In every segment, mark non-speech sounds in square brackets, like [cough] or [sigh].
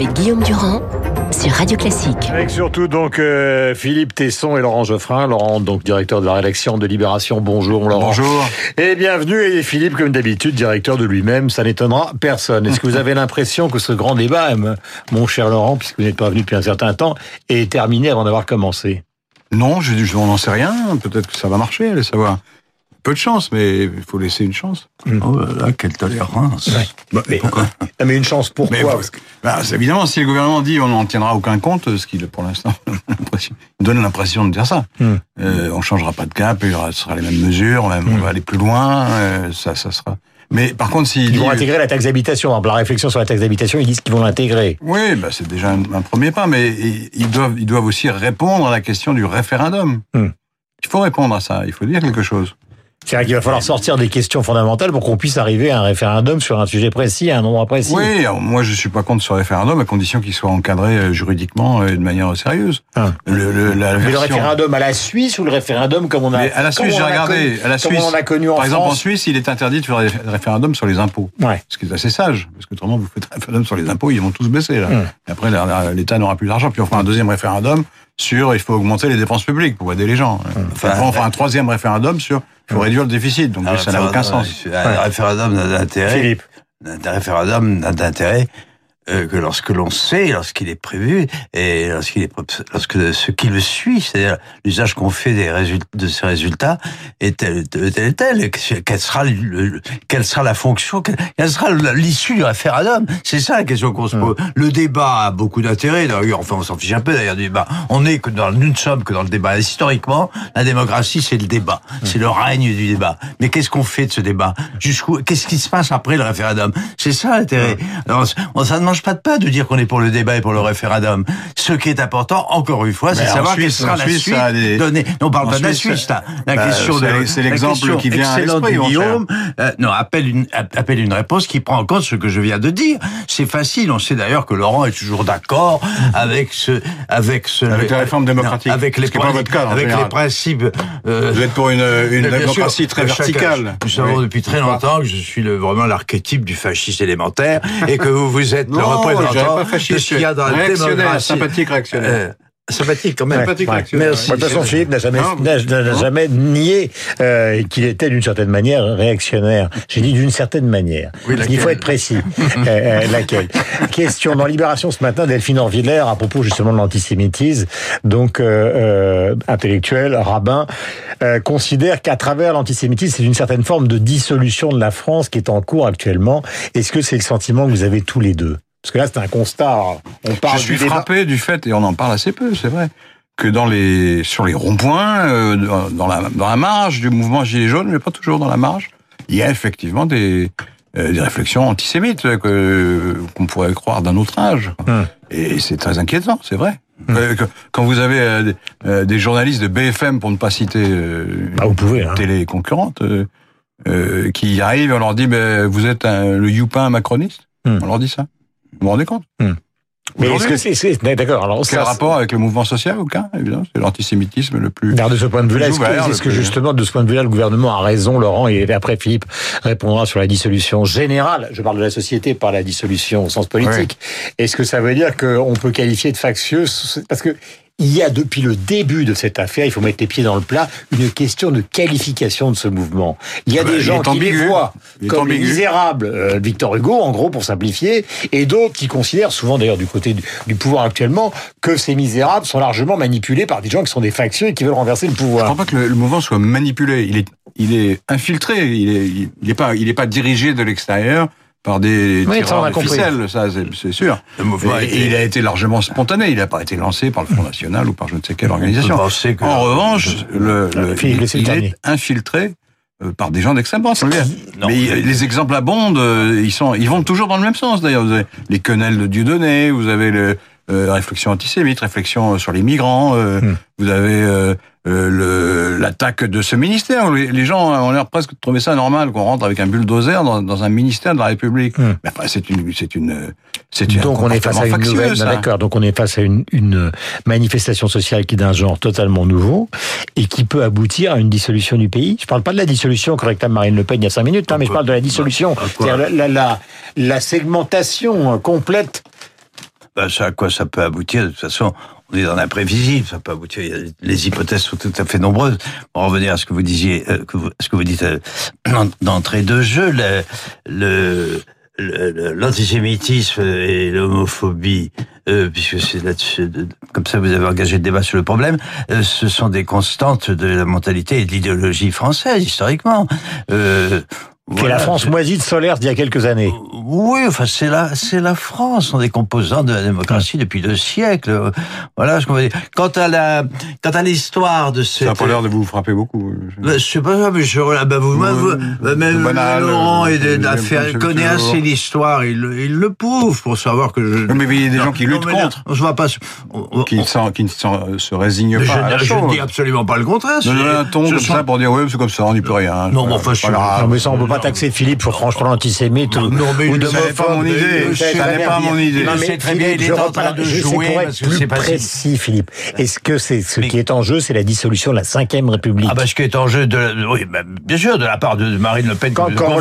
avec Guillaume Durand sur Radio Classique. Avec surtout donc euh, Philippe Tesson et Laurent Geoffrin. Laurent, donc directeur de la rédaction de Libération. Bonjour Laurent. Bonjour. Et bienvenue. Et Philippe, comme d'habitude, directeur de lui-même. Ça n'étonnera personne. Est-ce que vous avez l'impression que ce grand débat, mon cher Laurent, puisque vous n'êtes pas venu depuis un certain temps, est terminé avant d'avoir commencé? Non, je, je n'en sais rien. Peut-être que ça va marcher, allez savoir peu de chance, mais il faut laisser une chance. Oh là là, quelle tolérance. Bah, mais, pourquoi mais une chance pourquoi bah, Évidemment, si le gouvernement dit on n'en tiendra aucun compte, ce qui, pour l'instant, [laughs] donne l'impression de dire ça. Mm. Euh, on changera pas de cap, il y aura, ce sera les mêmes mesures, même, on mm. va aller plus loin, euh, ça, ça sera... Mais par contre, s'ils ils vont intégrer la taxe d'habitation, la réflexion sur la taxe d'habitation, ils disent qu'ils vont l'intégrer. Oui, bah c'est déjà un, premier pas, mais ils doivent, ils doivent aussi répondre à la question du référendum. Il faut répondre à ça, il faut dire quelque chose. C'est vrai qu'il va falloir sortir des questions fondamentales pour qu'on puisse arriver à un référendum sur un sujet précis, à un endroit précis. Oui, moi je suis pas contre ce référendum à condition qu'il soit encadré euh, juridiquement et de manière sérieuse. Ah. Le, le, la Mais le référendum à la Suisse ou le référendum comme on a Mais à la Suisse, j'ai regardé. à la Suisse, on a connu en par exemple en Suisse, il est interdit de faire des référendums sur les impôts. Ouais. Ce qui est assez sage, parce que autrement vous faites un référendum sur les impôts, ils vont tous baisser là. Hum. Et après l'État n'aura plus d'argent, puis on fera un deuxième référendum sur il faut augmenter les dépenses publiques pour aider les gens. Hum. Enfin, on fera un troisième référendum sur il faut réduire le déficit, donc ça n'a aucun sens. Un référendum n'a d'intérêt. Un référendum n'a d'intérêt que lorsque l'on sait, lorsqu'il est prévu, et lorsqu'il est, lorsque ce qui le suit, c'est-à-dire l'usage qu'on fait des résultats, de ces résultats, est tel, tel, tel, quelle sera, le, quelle sera la fonction, quelle sera l'issue du référendum C'est ça la question qu'on se pose. Le débat a beaucoup d'intérêt, d'ailleurs, enfin on s'en fiche un peu d'ailleurs du débat. On est que dans, nous ne sommes que dans le débat. Historiquement, la démocratie, c'est le débat, c'est le règne du débat. Mais qu'est-ce qu'on fait de ce débat? Jusqu'où Qu'est-ce qui se passe après le référendum? C'est ça l'intérêt. Alors, on, ça mange pas de pas de dire qu'on est pour le débat et pour le référendum. Ce qui est important, encore une fois, c'est savoir quelle sera la suite donnée. Non, on parle pas de la Suisse, là. La bah, question de c'est l'exemple qui vient à l'esprit, Guillaume. Euh, non, appelle une appelle une réponse qui prend en compte ce que je viens de dire. C'est facile. On sait d'ailleurs que Laurent est toujours d'accord avec ce avec ce avec la réforme démocratique. avec les pas votre cas, avec les principes. Euh, Vous êtes pour une, une démocratie très verticale. Nous savons depuis très longtemps que je suis le, vraiment l'archétype du fasciste élémentaire et que vous vous êtes le représentant pas fasciste. y a dans la démocratie. sympathique réactionnaire. Euh, sympathique quand même. Sympathique réactionnaire. Merci. De toute façon, Philippe n'a jamais, n'a jamais nié euh, qu'il était d'une certaine manière réactionnaire. J'ai dit d'une certaine manière. Oui, Il faut être précis. [laughs] euh, euh, laquelle Question dans Libération ce matin, Delphine Orviller à propos justement de l'antisémitisme, donc euh, euh intellectuel, rabbin, considère qu'à travers l'antisémitisme, c'est une certaine forme de dissolution de la France qui est en cours actuellement. Est-ce que c'est le sentiment que vous avez tous les deux? Parce que là, c'est un constat. On parle Je suis frappé du fait, et on en parle assez peu, c'est vrai, que dans les, sur les ronds-points, euh, dans, la, dans la marge du mouvement Gilets jaunes, mais pas toujours dans la marge, il y a effectivement des, euh, des réflexions antisémites que qu'on pourrait croire d'un autre âge. Hum. Et c'est très inquiétant, c'est vrai. Euh, quand vous avez des journalistes de BFM, pour ne pas citer ah, vous pouvez, hein. télé concurrente, qui arrivent, on leur dit, ben, vous êtes un, le youpin macroniste. Hum. On leur dit ça. Vous vous rendez compte? Hmm. Mais est-ce que c'est d'accord Alors quel rapport avec le mouvement social Aucun, évidemment? C'est l'antisémitisme le plus. de ce point de vue-là, est-ce que, justement de ce point de vue-là, le gouvernement a raison, Laurent, et après Philippe répondra sur la dissolution générale. Je parle de la société, par la dissolution au sens politique. Est-ce que ça veut dire qu'on peut qualifier de factieux parce que il y a depuis le début de cette affaire, il faut mettre les pieds dans le plat, une question de qualification de ce mouvement. Il y a des gens qui les voient comme les misérables, euh, Victor Hugo, en gros, pour simplifier, et d'autres qui considèrent, souvent d'ailleurs du côté du, pouvoir actuellement, que ces misérables sont largement manipulés par des gens qui sont des factions et qui veulent renverser le pouvoir. Je ne pas que le, mouvement soit manipulé. Il est, il est infiltré. Il est, il est pas, il est pas dirigé de l'extérieur par des oui, tireurs de ficelles, ça c'est sûr. et, il a été largement spontané, il n'a pas été lancé par le Front National ou par je ne sais quelle organisation. En revanche, le, il, est infiltré euh, par des gens d'extrême droite. Mais les exemples abondent, euh, ils sont, ils vont toujours dans le même sens d'ailleurs. Vous avez les quenelles de Dieudonné, vous avez le, euh, réflexion antisémite, réflexion sur les migrants, hmm. vous avez euh, l'attaque de ce ministère. Les, gens ont l'air presque de trouver ça normal qu'on rentre avec un bulldozer dans, dans un ministère de la République. Hmm. Mais enfin, c'est une, c'est une, c'est. Donc on est face à une nouvelle, d'accord. Donc on est face à une, une manifestation sociale qui est d'un genre totalement nouveau et qui peut aboutir à une dissolution du pays. Je parle pas de la dissolution réclame Marine Le Pen il y a cinq minutes, hein, mais je parle de la dissolution, c'est-à-dire la, la, la segmentation complète bah, ça, à quoi ça peut aboutir De toute façon, on est dans l'imprévisible, ça peut aboutir. Les hypothèses sont tout à fait nombreuses. Pour revenir à ce que vous disiez, euh, ce que vous dites euh, d'entrée de jeu, le, le l'antisémitisme et l'homophobie, euh, puisque c'est là-dessus, comme ça vous avez engagé le débat sur le problème, euh, ce sont des constantes de la mentalité et de l'idéologie française historiquement. Euh, est la France moisie de solaire d'il y a quelques années. Oui, enfin c'est la c'est la France, sont des composants de la démocratie depuis deux siècles. Voilà ce qu'on va dire. Quant à la quant à l'histoire de ce ça n'a pas l'air de vous frapper beaucoup. Ben, je sais pas, mais je bah, vous, bah, même banal, Laurent et d'affaires connaît assez l'histoire, il, il le prouve pour savoir que je. Mais il y a des gens qui luttent contre. On se va pas. qui, ne qui ne se résignent pas. Je, à la je ne dis absolument pas le contraire. Non, un ton comme ça pour dire oui, c'est comme ça, on n'y peut rien. Non, mais enfin, mais ça on peut pas taxer Philippe pour franchement antisémite non, mais de pas mon idée. Ça n'est pas mon idée. Non, mais très bien, il est en train de jouer parce que c'est pas précis, Philippe. Est-ce que c'est ce qui est en jeu, c'est la dissolution de la Cinquième République? Ah bah ce qui est en jeu, de, oui, bah, bien sûr, de la part de Marine Le Pen, quand, quand on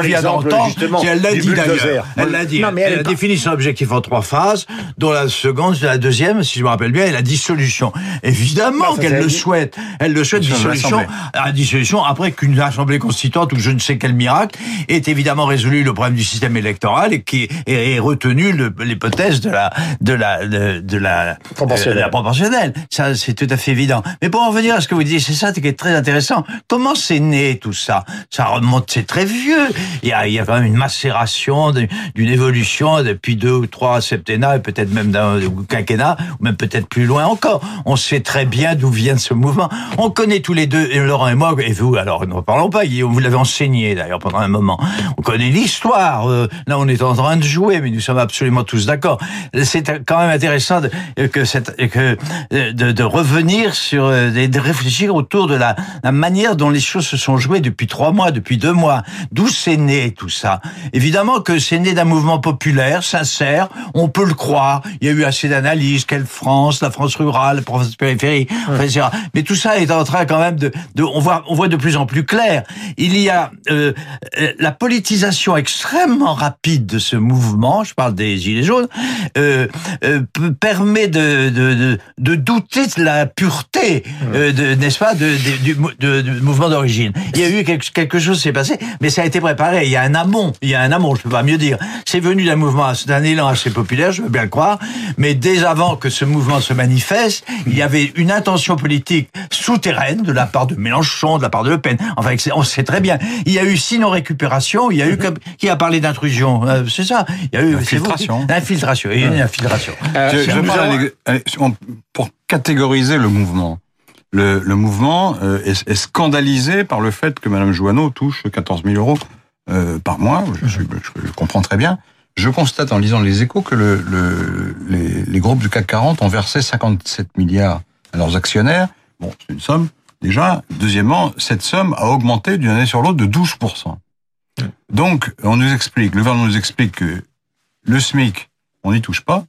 vient d'entendre, elle l'a dit d'ailleurs. Elle l'a dit. Elle a défini son objectif en trois phases, dont la seconde, la deuxième, si je me rappelle bien, est la dissolution. Évidemment qu'elle le souhaite. Elle le souhaite dissolution, la dissolution après qu'une assemblée constituante ou je ne sais quel miracle est évidemment résolu le problème du système électoral et qui est, retenu l'hypothèse de la de la de, la proportionnelle. Euh, proportionnelle. Ça c'est tout à fait évident. Mais pour en revenir à ce que vous disiez, c'est ça qui est très intéressant. Comment c'est né tout ça? Ça remonte, c'est très vieux. Il y a il y a quand même une macération d'une évolution depuis deux ou trois septennats et peut-être même d'un quinquennat ou même peut-être plus loin encore. On sait très bien d'où vient ce mouvement. On connaît tous les deux, Laurent et moi, et vous, alors ne parlons pas, vous l'avez enseigné d'ailleurs pendant un moment. On connaît l'histoire. Euh, là, on est en train de jouer, mais nous sommes absolument tous d'accord. C'est quand même intéressant de, que cette, que de, de revenir sur, euh, de, réfléchir autour de la, la manière dont les choses se sont jouées depuis trois mois, depuis deux mois. D'où c'est né tout ça? Évidemment que c'est né d'un mouvement populaire, sincère. On peut le croire. Il y a eu assez d'analyses. Quelle France, la France rurale, la France périphérie, etc. Mais tout ça est en train quand même de, de on voit, on voit de plus en plus clair. Il y a euh, la politisation extrêmement rapide de ce mouvement, je parle des Gilets jaunes, euh, euh, permet de, de, de, douter de la pureté, euh, n'est-ce pas, du, du, mouvement d'origine. Il y a eu quelque, quelque chose s'est passé, mais ça a été préparé. Il y a un amont, il y a un amont, je peux pas mieux dire. C'est venu d'un mouvement, d'un élan assez populaire, je veux bien le croire, mais dès avant que ce mouvement se manifeste, il y avait une intention politique souterraine de la part de Mélenchon, de la part de Le Pen. Enfin, on sait très bien. Il y a eu sinon récupération, il y a eu mhm. qui a parlé d'intrusion euh, C'est ça. Il y a eu infiltration. Infiltration. Il y a eu une infiltration. Euh, pour catégoriser le mouvement. Le, le mouvement euh, est, est, scandalisé par le fait que Mme Joanneau touche 14 000 euros par mois. Je, je, je, comprends très bien. Je constate en lisant les échos que le, le, les, les, groupes du CAC 40 ont versé 57 milliards à leurs actionnaires. Bon, c'est une somme déjà. Deuxièmement, cette somme a augmenté d'une année sur l'autre de 12 donc, on nous explique, le gouvernement nous explique que le SMIC, on n'y touche pas,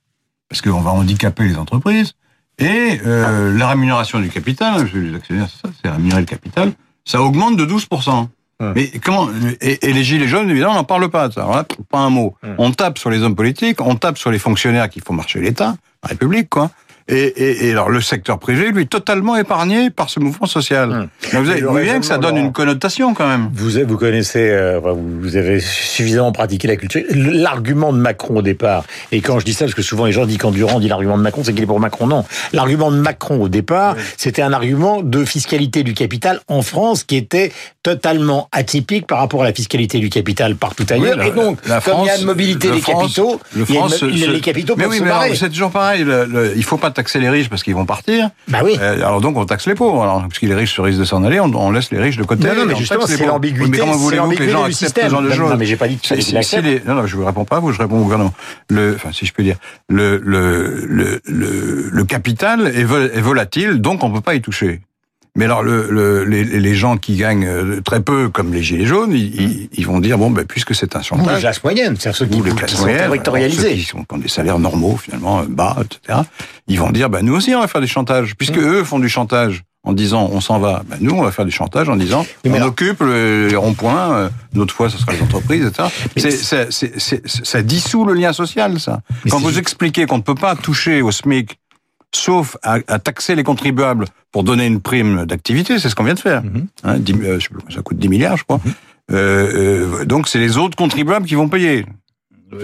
parce qu'on va handicaper les entreprises, et euh, la rémunération du capital, les actionnaires, c'est ça, c'est rémunérer le capital, ça augmente de 12%. Mais comment et, les gilets jaunes, évidemment, on n'en parle pas. Ça, pas un mot. On tape sur les hommes politiques, on tape sur les fonctionnaires qui font marcher l'État, la République, quoi. Et, et, alors le secteur privé, lui, totalement épargné par ce mouvement social. Hum. vous vu bien que ça donne une connotation quand même. Vous, vous connaissez, euh, vous avez suffisamment pratiqué la culture. L'argument de Macron au départ, et quand je dis ça, parce que souvent les gens disent quand Durand dit l'argument de Macron, c'est qu'il est pour Macron. Non, l'argument de Macron au départ, c'était un argument de fiscalité du capital en France qui était totalement atypique par rapport à la fiscalité du capital partout ailleurs. et donc, la comme il y a une mobilité des capitaux, le France, les capitaux mais oui, mais c'est toujours pareil. Le, il faut pas taxer les riches parce qu'ils vont partir. Bah oui. Euh, alors donc on taxe les pauvres. Alors parce que les riches se risquent de s'en aller, on, laisse les riches de côté. Non, non mais justement c'est l'ambiguïté. mais comment voulez-vous que les gens acceptent ce genre de choses Non mais j'ai pas dit que si, si les, Non non, je vous réponds pas, vous je réponds au gouvernement. Le, enfin si je peux dire, le le le le, le capital est, est volatile, donc on peut pas y toucher. Mais alors, le, le, les, les, gens qui gagnent euh, très peu, comme les gilets jaunes, ils, ils vont dire bon, ben, puisque c'est un chantage. Ou les classes moyennes, c'est ceux qui, les classes sont territorialisés, qui, sont, qui ont des salaires normaux finalement bas, etc. Ils vont dire ben nous aussi on va faire des chantages, puisque eux font du chantage en disant on s'en va. Ben, nous, on va faire du chantage en disant on occupe les ronds-points. Euh, D'autres fois, ce sera les entreprises, etc. ça dissout le lien social, ça. Quand vous expliquez qu'on ne peut pas toucher au SMIC sauf à, taxer les contribuables pour donner une prime d'activité, c'est ce qu'on vient de faire. Mhm. Hein, euh, ça coûte 10 milliards, je crois. Mhm. euh, donc c'est les autres contribuables qui vont payer.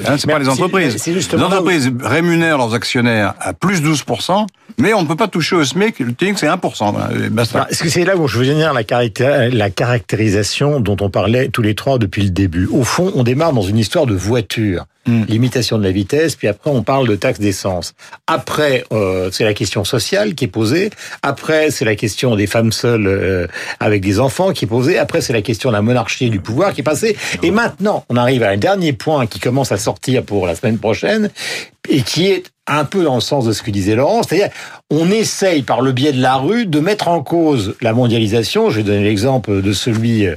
Hein, c'est pas les entreprises. les entreprises rémunèrent leurs actionnaires à plus 12%, mais on ne peut pas toucher au SMIC, le TIC c'est 1%. Est-ce que c'est là où je veux venir la, la caractérisation dont on parlait tous les trois depuis le début? Au fond, on démarre dans une histoire de voiture. Hmm. limitation de la vitesse, puis après on parle de taxe d'essence. Après, euh, c'est la question sociale qui est posée. Après, c'est la question des femmes seules euh, avec des enfants qui est posée. Après, c'est la question de la monarchie et du pouvoir qui est passée. Et maintenant, on arrive à un dernier point qui commence à sortir pour la semaine prochaine et qui est un peu dans le sens de ce que disait Laurent, c'est-à-dire on essaye par le biais de la rue de mettre en cause la mondialisation. Je vais donner l'exemple de celui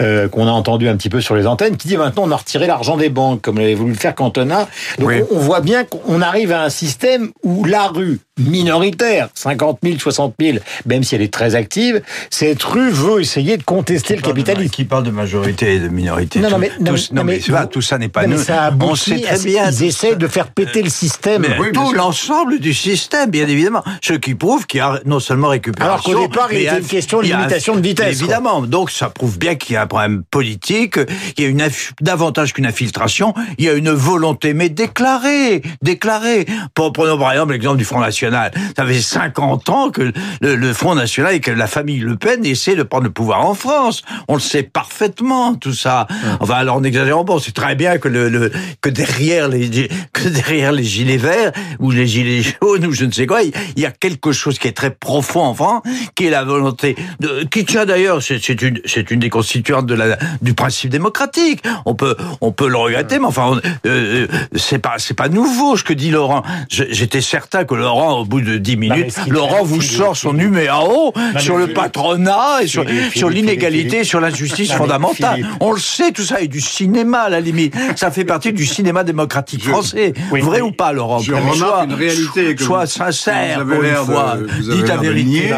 euh, qu'on a entendu un petit peu sur les antennes, qui dit maintenant on a retiré l'argent des banques, comme l'avait voulu le faire Cantona. Donc on, voit bien qu'on arrive à un système où la rue minoritaire, 50 000, 60 000, même si elle est très active, cette rue veut essayer de contester le capitalisme. Qui parle de majorité et de minorité Non, mais, non, mais, tout ça n'est pas nous. Ça on sait très bien. Ils essaient de faire péter le système. Mais tout l'ensemble du système, bien évidemment. Ce qui prouve qu'il y a non seulement récupération... Alors qu'au départ, il y a une question de limitation de vitesse. Évidemment. Donc ça prouve bien qu'il y a un problème politique, il y a une davantage qu'une infiltration, il y a une volonté, mais déclarée, déclarée. Prenons par exemple l'exemple du Front National ça fait 50 ans que le, Front National et que la famille Le Pen essaie de prendre le pouvoir en France. On le sait parfaitement, tout ça. Enfin, alors on exagère bon, c'est très bien que le, que derrière les que derrière les gilets verts ou les gilets jaunes ou je ne sais quoi, il y a quelque chose qui est très profond en France, qui est la volonté de qui tient d'ailleurs, c'est une c'est une des constituantes de la du principe démocratique. On peut on peut le regretter, mais enfin euh, euh, c'est pas c'est pas nouveau ce que dit Laurent. J'étais certain que Laurent au bout de 10 minutes, Laurent vous sort son numéro sur le patronat et sur, sur l'inégalité, sur l'injustice fondamentale. On le sait, tout ça est du cinéma, à la limite. Ça fait partie du cinéma démocratique français. Vrai ou pas, Laurent Je remarque une réalité que soit sincère, vous avez fois. Dites la vérité.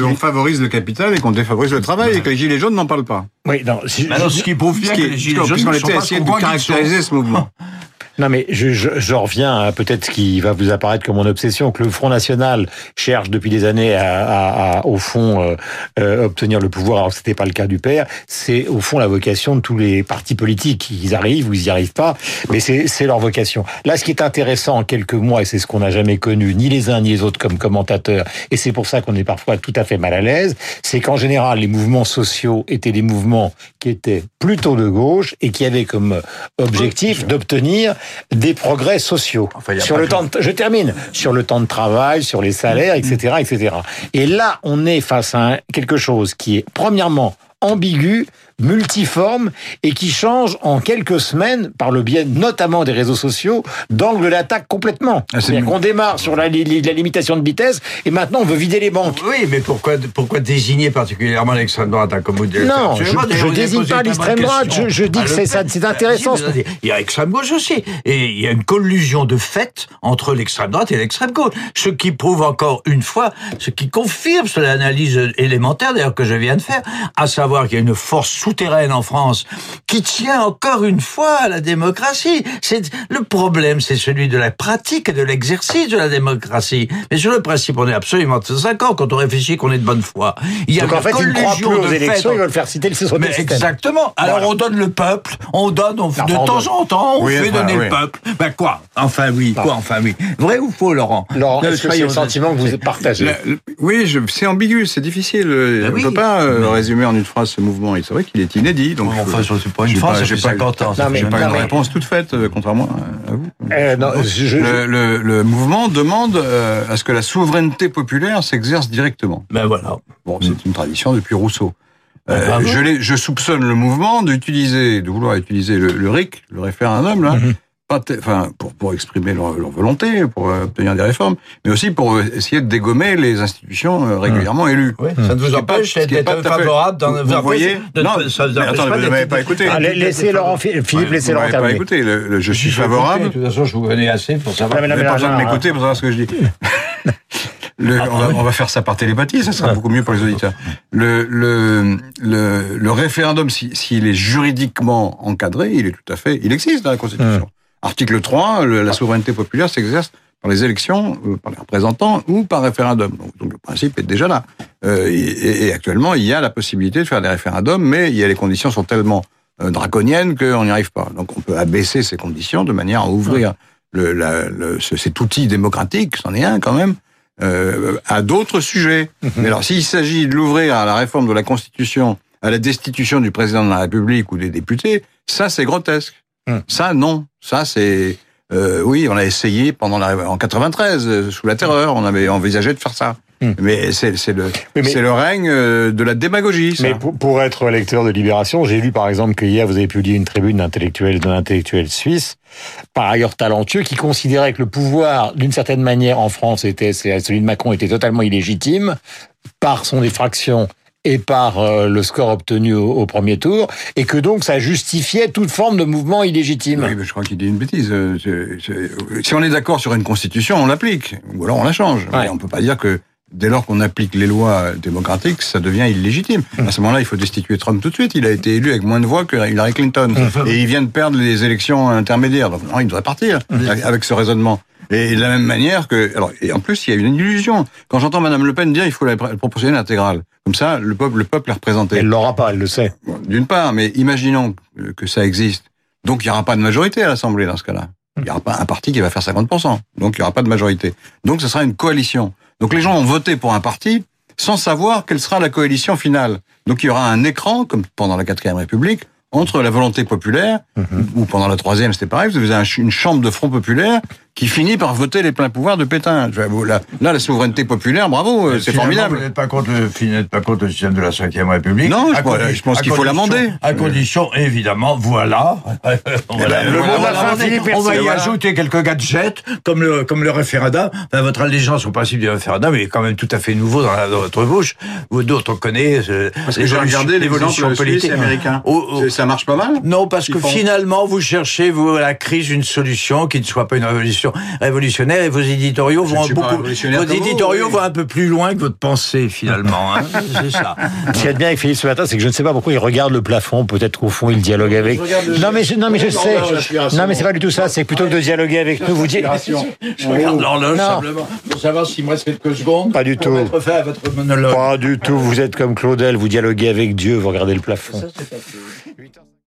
Qu'on favorise le capital et qu'on défavorise le travail et que les Gilets jaunes n'en parlent pas. Oui, non. ce qui prouve bien que les Gilets jaunes ne sont pas de caractériser ce mouvement. [laughs] Non, mais je, je, je reviens à peut-être ce qui va vous apparaître comme mon obsession, que le Front National cherche depuis des années à, à, à au fond, euh, euh, obtenir le pouvoir, alors que c'était pas le cas du père. C'est au fond la vocation de tous les partis politiques. Ils arrivent ou ils y arrivent pas, mais c'est leur vocation. Là, ce qui est intéressant en quelques mois, et c'est ce qu'on n'a jamais connu, ni les uns ni les autres comme commentateurs, et c'est pour ça qu'on est parfois tout à fait mal à l'aise, c'est qu'en général, les mouvements sociaux étaient des mouvements qui étaient plutôt de gauche et qui avaient comme objectif d'obtenir des progrès sociaux. sur le temps je termine. Sur le temps de travail, sur les salaires, etc., etc. Et là, on est face à quelque chose qui est, premièrement, ambigu, multiforme et qui change en quelques semaines, par le biais notamment des réseaux sociaux, d'angle d'attaque complètement. Ah, C'est-à-dire qu'on démarre sur la, limitation de vitesse et maintenant on veut vider les banques. Oui, mais pourquoi, pourquoi désigner particulièrement l'extrême droite comme vous dites Non, je, ne désigne pas l'extrême droite, je, dis que c'est intéressant. Il y a l'extrême gauche aussi. Et il y a une collusion de fait entre l'extrême droite et l'extrême gauche. Ce qui prouve encore une fois, ce qui confirme l'analyse élémentaire d'ailleurs que je viens de faire, à savoir qu'il y a une force sous souterraine en France qui tient encore une fois à la démocratie. C'est le problème, c'est celui de la pratique et de l'exercice de la démocratie. Mais sur le principe, on est absolument d'accord quand on réfléchit qu'on est de bonne foi. Il y a Donc en fait, ils croient plus aux élections, ils veulent faire citer le système. Exactement. Alors on donne le peuple, on donne, on, de temps en temps, on fait donner le peuple. Ben quoi? Enfin oui, quoi Enfin oui? Vrai ou faux, Laurent? Laurent, est-ce que c'est le sentiment que vous partagez? Oui, c'est ambigu, c'est difficile. Ben on ne peut pas euh, résumer en une phrase ce mouvement. C'est qu'il est inédit. Donc enfin, c'est pas une phrase, 50 ans. J'ai pas une réponse toute faite, euh, contrairement à vous. Euh, non, je, le, le, le, mouvement demande euh, à ce que la souveraineté populaire s'exerce directement. Ben voilà. Bon, c'est une tradition depuis Rousseau. Euh, je, je, soupçonne le mouvement d'utiliser, de vouloir utiliser le, le RIC, le référendum, là, mm enfin, pour, pour exprimer leur, volonté, pour euh, obtenir des réformes, mais aussi pour euh, essayer de dégommer les institutions euh, régulièrement élues. Oui, ça ne vous empêche d'être favorable dans vous, vous voyez Non, ça mais attendez, vous ne m'avez pas écouté. Ah, laissez Laurent Philippe, laissez Laurent terminer. pas écouté. je suis favorable. De toute façon, je vous connais assez pour savoir. Vous n'avez pas besoin de m'écouter pour savoir ce que je dis. [laughs] [laughs] Le, on, va, faire ça par télépathie, ça sera beaucoup mieux pour les auditeurs. Le, le, le, le référendum, s'il est juridiquement encadré, il est tout à fait, il existe dans la Constitution. Article 3, la souveraineté populaire s'exerce par les élections, euh, par les représentants ou par référendum. Donc, le principe est déjà là. Euh, et, et, actuellement, il y a la possibilité de faire des référendums, mais il y a, les conditions sont tellement euh, draconiennes qu'on n'y arrive pas. Donc on peut abaisser ces conditions de manière à ouvrir le, la, le, cet outil démocratique, c'en est un quand même, euh, à d'autres sujets. Mhm. Mais alors s'il s'agit de l'ouvrir à la réforme de la Constitution, à la destitution du président de la République ou des députés, ça c'est grotesque. Mhm. Ça non, ça c'est euh, oui, on a essayé pendant la en 93 euh, sous la terreur, on avait envisagé de faire ça. Hmm. Mais c'est le, c'est le règne euh, de la démagogie. Ça. Mais pour, être lecteur de Libération, j'ai lu par exemple que hier vous avez publié une tribune d'intellectuels d'un intellectuel suisse, par ailleurs talentueux, qui considérait que le pouvoir, d'une certaine manière, en France, était celui de Macron était totalement illégitime par son effraction et par euh, le score obtenu au, premier tour, et que donc ça justifiait toute forme de mouvement illégitime. Oui, mais je crois qu'il dit une bêtise. Euh, si on est d'accord sur une constitution, on l'applique, ou alors on la change. Mais on peut pas dire que dès lors qu'on applique les lois démocratiques, ça devient illégitime. Mmh. À ce moment-là, il faut destituer Trump tout de suite. Il a été élu avec moins de voix que Hillary Clinton. Mmh. Et il vient de perdre les élections intermédiaires. Donc, non, il devrait partir mmh. avec ce raisonnement. Et de la même manière que, alors, et en plus, il y a une illusion. Quand j'entends Madame Le Pen dire il faut la proportionnelle intégrale, comme ça, le peuple, le peuple est représenté. Elle l'aura pas, elle le sait. D'une part, mais imaginons que ça existe. Donc, il n'y aura pas de majorité à l'Assemblée dans ce cas-là. Il n'y aura pas un parti qui va faire 50%. Donc, il n'y aura pas de majorité. Donc, ce sera une coalition. Donc, les gens ont voté pour un parti sans savoir quelle sera la coalition finale. Donc, il y aura un écran, comme pendant la quatrième République, entre la volonté populaire, mhm. ou pendant la troisième, c'était pareil, vous avez une chambre de front populaire qui finit par voter les pleins pouvoirs de Pétain. Là, là la souveraineté populaire, bravo, euh, c'est formidable. Vous n'êtes pas contre le, pas contre le système de la Cinquième République Non, je, pense qu'il faut l'amender. À condition, évidemment, voilà. [laughs] on va, y ajouter quelques gadgets, comme le, comme le référendum. votre allégeance au principe du référendum est quand même tout à fait nouveau dans, votre bouche. Vous d'autres connaissez. Euh, parce que j'ai regardé l'évolution politique américaine. Oh, oh. Ça marche pas mal Non, parce que finalement, vous cherchez, vous, à la crise, une solution qui ne soit pas une révolution révolutionnaire et vos éditoriaux vont beaucoup, vos éditoriaux vont un peu plus loin que votre pensée finalement. Hein [laughs] c'est ça. Ce qui est bien avec Philippe ce matin, c'est que je ne sais pas pourquoi il regarde le plafond. Peut-être qu'au fond il dialogue avec. Non mais je, non mais je sais. Non mais c'est pas du tout ça. C'est plutôt que de dialoguer avec nous. Vous dites. [laughs] Je regarde l'horloge simplement pour savoir s'il me reste quelques secondes. Pas du tout. Pas du tout. Vous êtes comme Claudel. Vous dialoguez avec Dieu. Vous regardez le plafond. Ça,